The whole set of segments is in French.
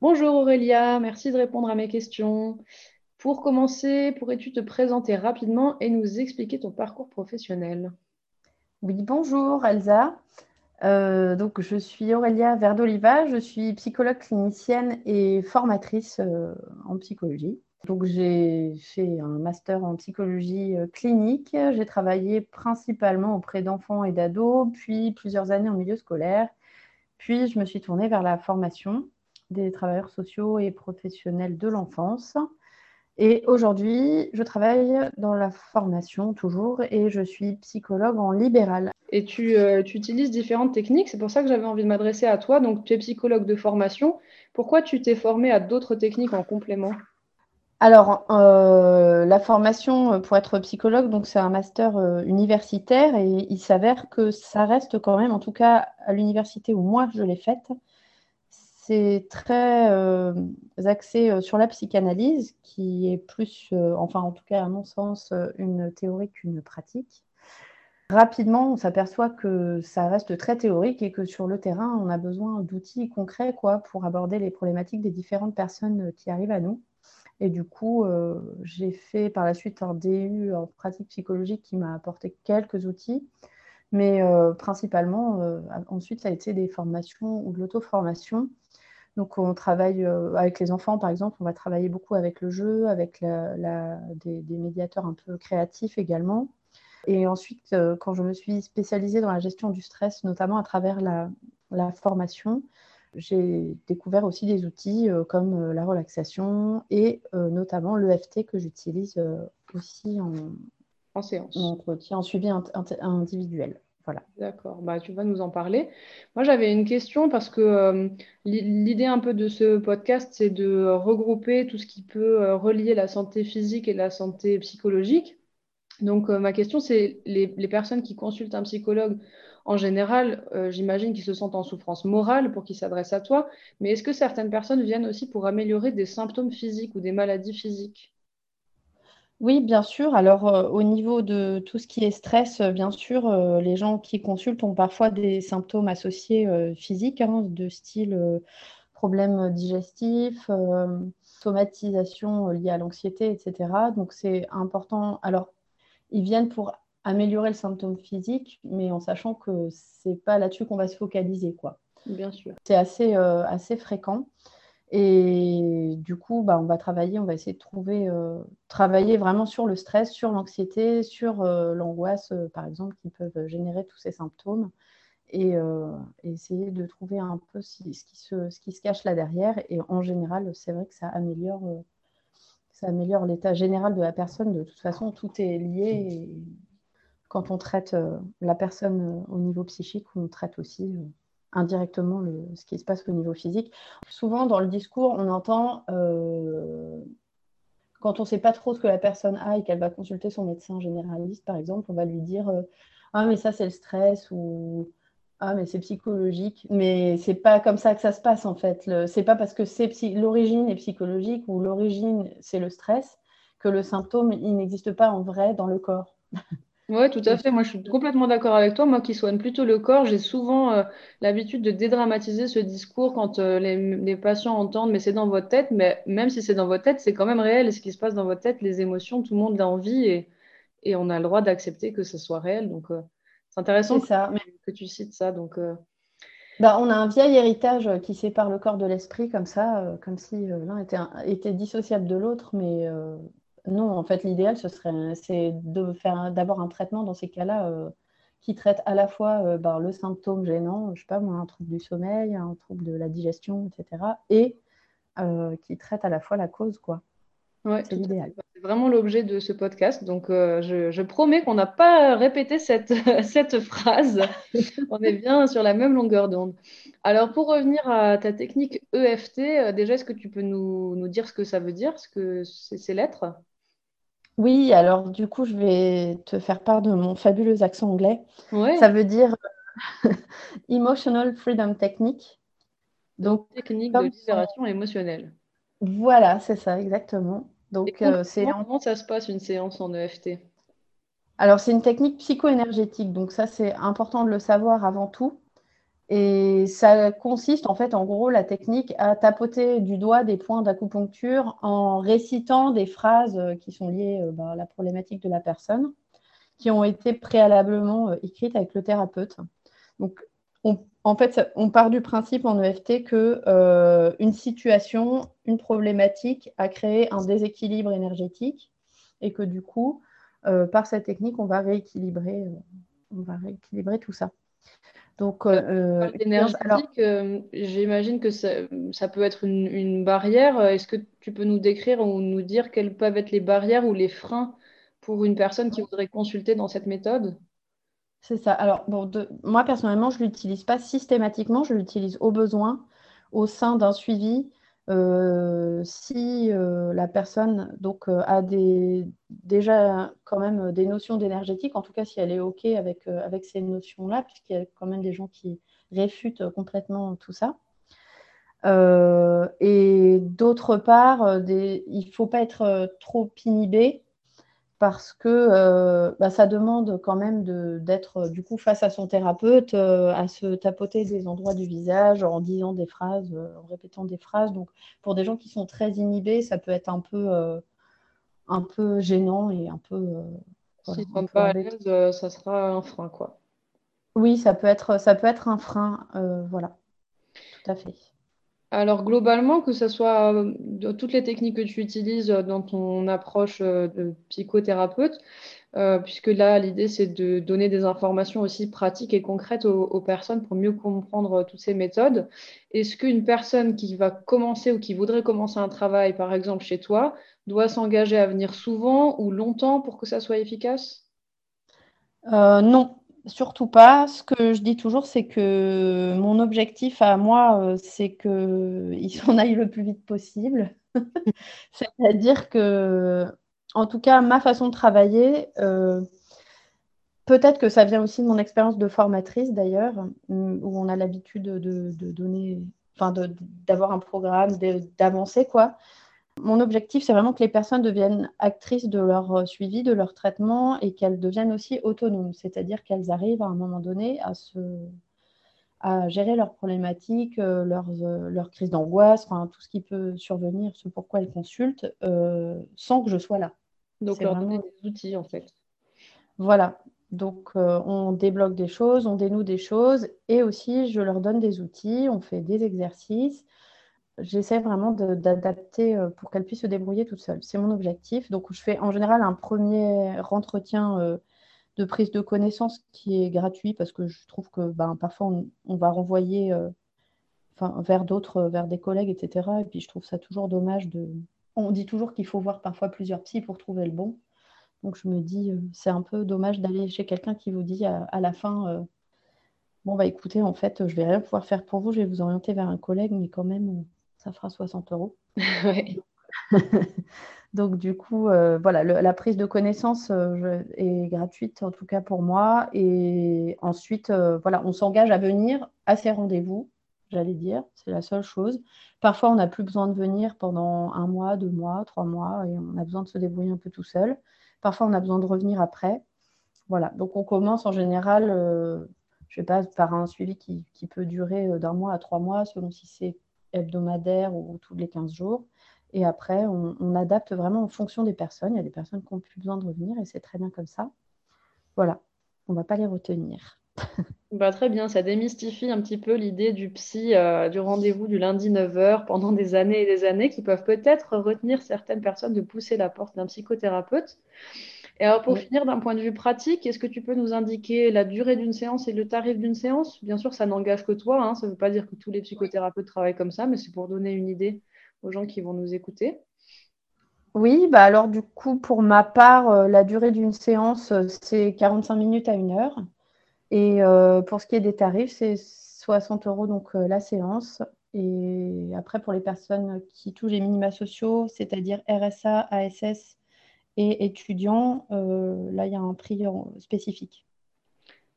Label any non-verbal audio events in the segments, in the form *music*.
Bonjour Aurélia, merci de répondre à mes questions. Pour commencer, pourrais-tu te présenter rapidement et nous expliquer ton parcours professionnel? Oui, bonjour Elsa. Euh, donc, je suis Aurélia Verdoliva, je suis psychologue clinicienne et formatrice euh, en psychologie. Donc, j'ai fait un master en psychologie euh, clinique. J'ai travaillé principalement auprès d'enfants et d'ados, puis plusieurs années en milieu scolaire. Puis, je me suis tournée vers la formation des travailleurs sociaux et professionnels de l'enfance. Et aujourd'hui, je travaille dans la formation toujours et je suis psychologue en libéral. Et tu, euh, tu utilises différentes techniques, c'est pour ça que j'avais envie de m'adresser à toi. Donc, tu es psychologue de formation. Pourquoi tu t'es formée à d'autres techniques en complément? Alors, euh, la formation pour être psychologue, donc c'est un master euh, universitaire et il s'avère que ça reste quand même, en tout cas à l'université où moi je l'ai faite, c'est très euh, axé euh, sur la psychanalyse, qui est plus, euh, enfin en tout cas à mon sens, une théorie qu'une pratique. Rapidement, on s'aperçoit que ça reste très théorique et que sur le terrain, on a besoin d'outils concrets quoi, pour aborder les problématiques des différentes personnes qui arrivent à nous. Et du coup, j'ai fait par la suite un DU en pratique psychologique qui m'a apporté quelques outils. Mais principalement, ensuite, ça a été des formations ou de l'auto-formation donc, on travaille euh, avec les enfants, par exemple, on va travailler beaucoup avec le jeu, avec des, médiateurs un peu créatifs également. Et ensuite, euh, quand je me suis spécialisée dans la gestion du stress, notamment à travers la, formation, j'ai découvert aussi des outils euh, comme la relaxation et notamment l'EFT que j'utilise aussi en, en séance, en entretien, en suivi individuel. D'accord, bah, tu vas nous en parler. Moi, j'avais une question parce que euh, l'idée un peu de ce podcast, c'est de regrouper tout ce qui peut euh, relier la santé physique et la santé psychologique. Donc, euh, ma question, c'est les, les, personnes qui consultent un psychologue, en général, j'imagine qu'ils se sentent en souffrance morale pour qu'ils s'adressent à toi, mais est-ce que certaines personnes viennent aussi pour améliorer des symptômes physiques ou des maladies physiques? Oui, bien sûr. Alors, euh, au niveau de tout ce qui est stress, euh, bien sûr, euh, les gens qui consultent ont parfois des symptômes associés physiques, hein, de style problèmes digestifs, somatisation liée à l'anxiété, etc. Donc, c'est important. Alors, ils viennent pour améliorer le symptôme physique, mais en sachant que c'est pas là-dessus qu'on va se focaliser, quoi. Bien sûr. C'est assez, assez fréquent. Et du coup, bah, on va travailler, on va essayer de trouver, euh, travailler vraiment sur le stress, sur l'anxiété, sur euh, l'angoisse, euh, par exemple, qui peuvent générer tous ces symptômes. Et, essayer de trouver un peu ce, qui se, cache là derrière. Et en général, c'est vrai que ça améliore, ça améliore l'état général de la personne. De toute façon, tout est lié. quand on traite la personne au niveau psychique, on traite aussi indirectement ce qui se passe au niveau physique. Souvent, dans le discours, on entend, euh, quand on ne sait pas trop ce que la personne a et qu'elle va consulter son médecin généraliste, par exemple, on va lui dire euh, Ah, mais ça, c'est le stress ou Ah, mais c'est psychologique. Mais c'est pas comme ça que ça se passe, en fait. C'est pas parce que l'origine est psychologique ou l'origine, c'est le stress que le symptôme, n'existe pas en vrai dans le corps. *laughs* Oui, tout à fait. Moi, je suis complètement d'accord avec toi. Moi qui soigne plutôt le corps, j'ai souvent euh, l'habitude de dédramatiser ce discours quand euh, les, patients entendent, mais c'est dans votre tête. Mais même si c'est dans votre tête, c'est quand même réel. Et ce qui se passe dans votre tête, les émotions, tout le monde a envie et, et on a le droit d'accepter que ce soit réel. Donc, euh, c'est intéressant ça. Que, tu cites ça. Donc, bah, on a un vieil héritage qui sépare le corps de l'esprit comme ça, comme si l'un était, était, dissociable de l'autre, mais non, en fait, l'idéal, ce serait c'est de faire d'avoir un traitement dans ces cas-là euh, qui traite à la fois euh, ben, le symptôme gênant, je sais pas moi, un trouble du sommeil, un trouble de la digestion, etc. Et euh, qui traite à la fois la cause, quoi. c'est l'idéal. C'est vraiment l'objet de ce podcast. Donc, je, promets qu'on n'a pas répété cette, *laughs* cette phrase. On est bien sur la même longueur d'onde. Alors, pour revenir à ta technique EFT, déjà, est-ce que tu peux nous, nous, dire ce que ça veut dire, ce que c'est ces lettres oui, alors du coup, je vais te faire part de mon fabuleux accent anglais. Ça veut dire *laughs* Emotional Freedom Technique. Donc, technique de libération émotionnelle. Voilà, c'est ça, exactement. Donc, euh, c'est comment ça se passe une séance en EFT Alors, c'est une technique psycho-énergétique. Donc, ça, c'est important de le savoir avant tout. Et ça consiste en fait, en gros, la technique à tapoter du doigt des points d'acupuncture en récitant des phrases qui sont liées bah, à la problématique de la personne, qui ont été préalablement écrites avec le thérapeute. Donc, en fait, on part du principe en EFT que euh, une situation, une problématique a créé un déséquilibre énergétique et que du coup, euh, par cette technique, euh, on va rééquilibrer tout ça. Donc, énergétique, j'imagine que ça, peut être une, une barrière. Est-ce que tu peux nous décrire ou nous dire quelles peuvent être les barrières ou les freins pour une personne qui voudrait consulter dans cette méthode? C'est ça. Alors, bon, moi, personnellement, je ne l'utilise pas systématiquement, je l'utilise au besoin, au sein d'un suivi. Euh, si euh, la personne donc, euh, a déjà quand même des notions d'énergétique, en tout cas si elle est OK avec, avec ces notions-là, puisqu'il y a quand même des gens qui réfutent complètement tout ça. et d'autre part, il ne faut pas être trop inhibé parce que euh, bah, ça demande quand même d'être euh, du coup face à son thérapeute, euh, à se tapoter des endroits du visage en disant des phrases, en répétant des phrases. Donc pour des gens qui sont très inhibés, ça peut être un peu, un peu gênant et un peu. S'ils ne sont pas à l'aise, ça sera un frein, quoi. Oui, ça peut être, ça peut être un frein, voilà, tout à fait. Alors globalement, que ce soit euh, toutes les techniques que tu utilises euh, dans ton approche euh, de psychothérapeute, puisque là, l'idée, c'est de donner des informations aussi pratiques et concrètes aux, personnes pour mieux comprendre toutes ces méthodes. Est-ce qu'une personne qui va commencer ou qui voudrait commencer un travail, par exemple chez toi, doit s'engager à venir souvent ou longtemps pour que ça soit efficace? Non, Surtout pas. Ce que je dis toujours, c'est que mon objectif à moi, euh, c'est qu'il s'en aille le plus vite possible. *laughs* C'est-à-dire que, en tout cas, ma façon de travailler, euh, peut-être que ça vient aussi de mon expérience de formatrice d'ailleurs, où on a l'habitude de, donner, enfin, d'avoir un programme, d'avancer quoi. Mon objectif, c'est vraiment que les personnes deviennent actrices de leur euh, suivi, de leur traitement et qu'elles deviennent aussi autonomes, c'est-à-dire qu'elles arrivent à un moment donné à, se, à gérer leurs problématiques, euh, leurs, euh, leurs crises d'angoisse, enfin, tout ce qui peut survenir, ce pourquoi elles consultent, sans que je sois là. Donc, leur donner des outils, en fait. Voilà. Donc, on débloque des choses, on dénoue des choses et aussi, je leur donne des outils, on fait des exercices j'essaie vraiment d'adapter euh, pour qu'elle puisse se débrouiller toute seule. C'est mon objectif. Donc, je fais en général un premier entretien euh, de prise de connaissance qui est gratuit parce que je trouve que ben, parfois on, va renvoyer euh, vers d'autres, vers des collègues, etc. Et puis je trouve ça toujours dommage de. On dit toujours qu'il faut voir parfois plusieurs psys pour trouver le bon. Donc je me dis, c'est un peu dommage d'aller chez quelqu'un qui vous dit à, la fin, bon bah écoutez, en fait, je vais rien pouvoir faire pour vous, je vais vous orienter vers un collègue, mais quand même, ça fera 60 euros. *laughs* *laughs* Donc, du coup, euh, voilà, la prise de connaissance euh, est gratuite, en tout cas pour moi. Et ensuite, euh, voilà, on s'engage à venir à ces rendez-vous, j'allais dire, c'est la seule chose. Parfois, on n'a plus besoin de venir pendant un mois, deux mois, trois mois, et on a besoin de se débrouiller un peu tout seul. Parfois, on a besoin de revenir après. Voilà, donc on commence en général, je ne sais pas, par un suivi qui, qui peut durer d'un mois à trois mois, selon si c'est hebdomadaire ou tous les 15 jours. Et après, on, adapte vraiment en fonction des personnes. Il y a des personnes qui n'ont plus besoin de revenir et c'est très bien comme ça. Voilà, on ne va pas les retenir. *laughs* Bah, très bien, ça démystifie un petit peu l'idée du psy, euh, du rendez-vous du lundi 9h pendant des années et des années qui peuvent peut-être retenir certaines personnes de pousser la porte d'un psychothérapeute. Et alors, pour finir, d'un point de vue pratique, est-ce que tu peux nous indiquer la durée d'une séance et le tarif d'une séance? Bien sûr, ça n'engage que toi. Hein. ça ne veut pas dire que tous les psychothérapeutes travaillent comme ça, mais c'est pour donner une idée aux gens qui vont nous écouter. Oui, bah alors du coup, pour ma part, euh, la durée d'une séance, euh, c'est 45 minutes à une heure. Et euh, pour ce qui est des tarifs, c'est 60 euros donc la séance. Et après, pour les personnes qui touchent les minima sociaux, c'est-à-dire RSA, ASS et étudiants, euh, là, il y a un prix spécifique.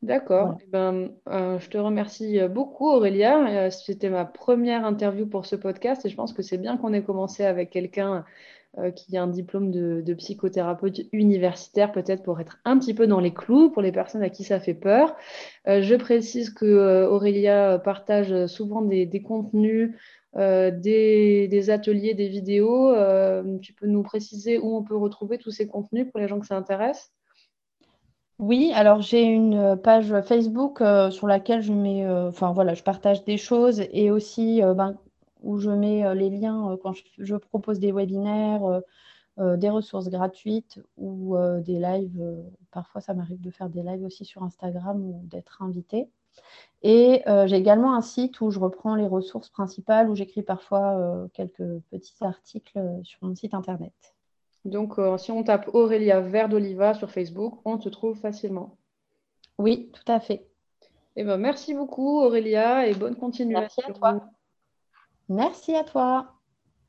D'accord. Eh ben, euh, je te remercie beaucoup, Aurélia. Euh, C'était ma première interview pour ce podcast et je pense que c'est bien qu'on ait commencé avec quelqu'un euh, qui a un diplôme de, de psychothérapeute universitaire, peut-être pour être un petit peu dans les clous pour les personnes à qui ça fait peur. Euh, je précise que euh, Aurélia partage souvent des, des contenus, euh, des, ateliers, des vidéos. Euh, tu peux nous préciser où on peut retrouver tous ces contenus pour les gens que ça intéresse? Oui, alors j'ai une page Facebook euh, sur laquelle je mets, euh, enfin voilà, je partage des choses et aussi euh, ben, où je mets euh, les liens euh, quand je, je propose des webinaires, euh, euh, des ressources gratuites ou euh, des lives. euh, parfois, ça m'arrive de faire des lives aussi sur Instagram ou d'être invitée. Et euh, j'ai également un site où je reprends les ressources principales, où j'écris parfois euh, quelques petits articles euh, sur mon site internet. Donc, si on tape Aurélia Vert d'Oliva sur Facebook, on te trouve facilement. Oui, tout à fait. Eh ben, merci beaucoup, Aurélia, et bonne Merci à continuation. toi. Merci à toi.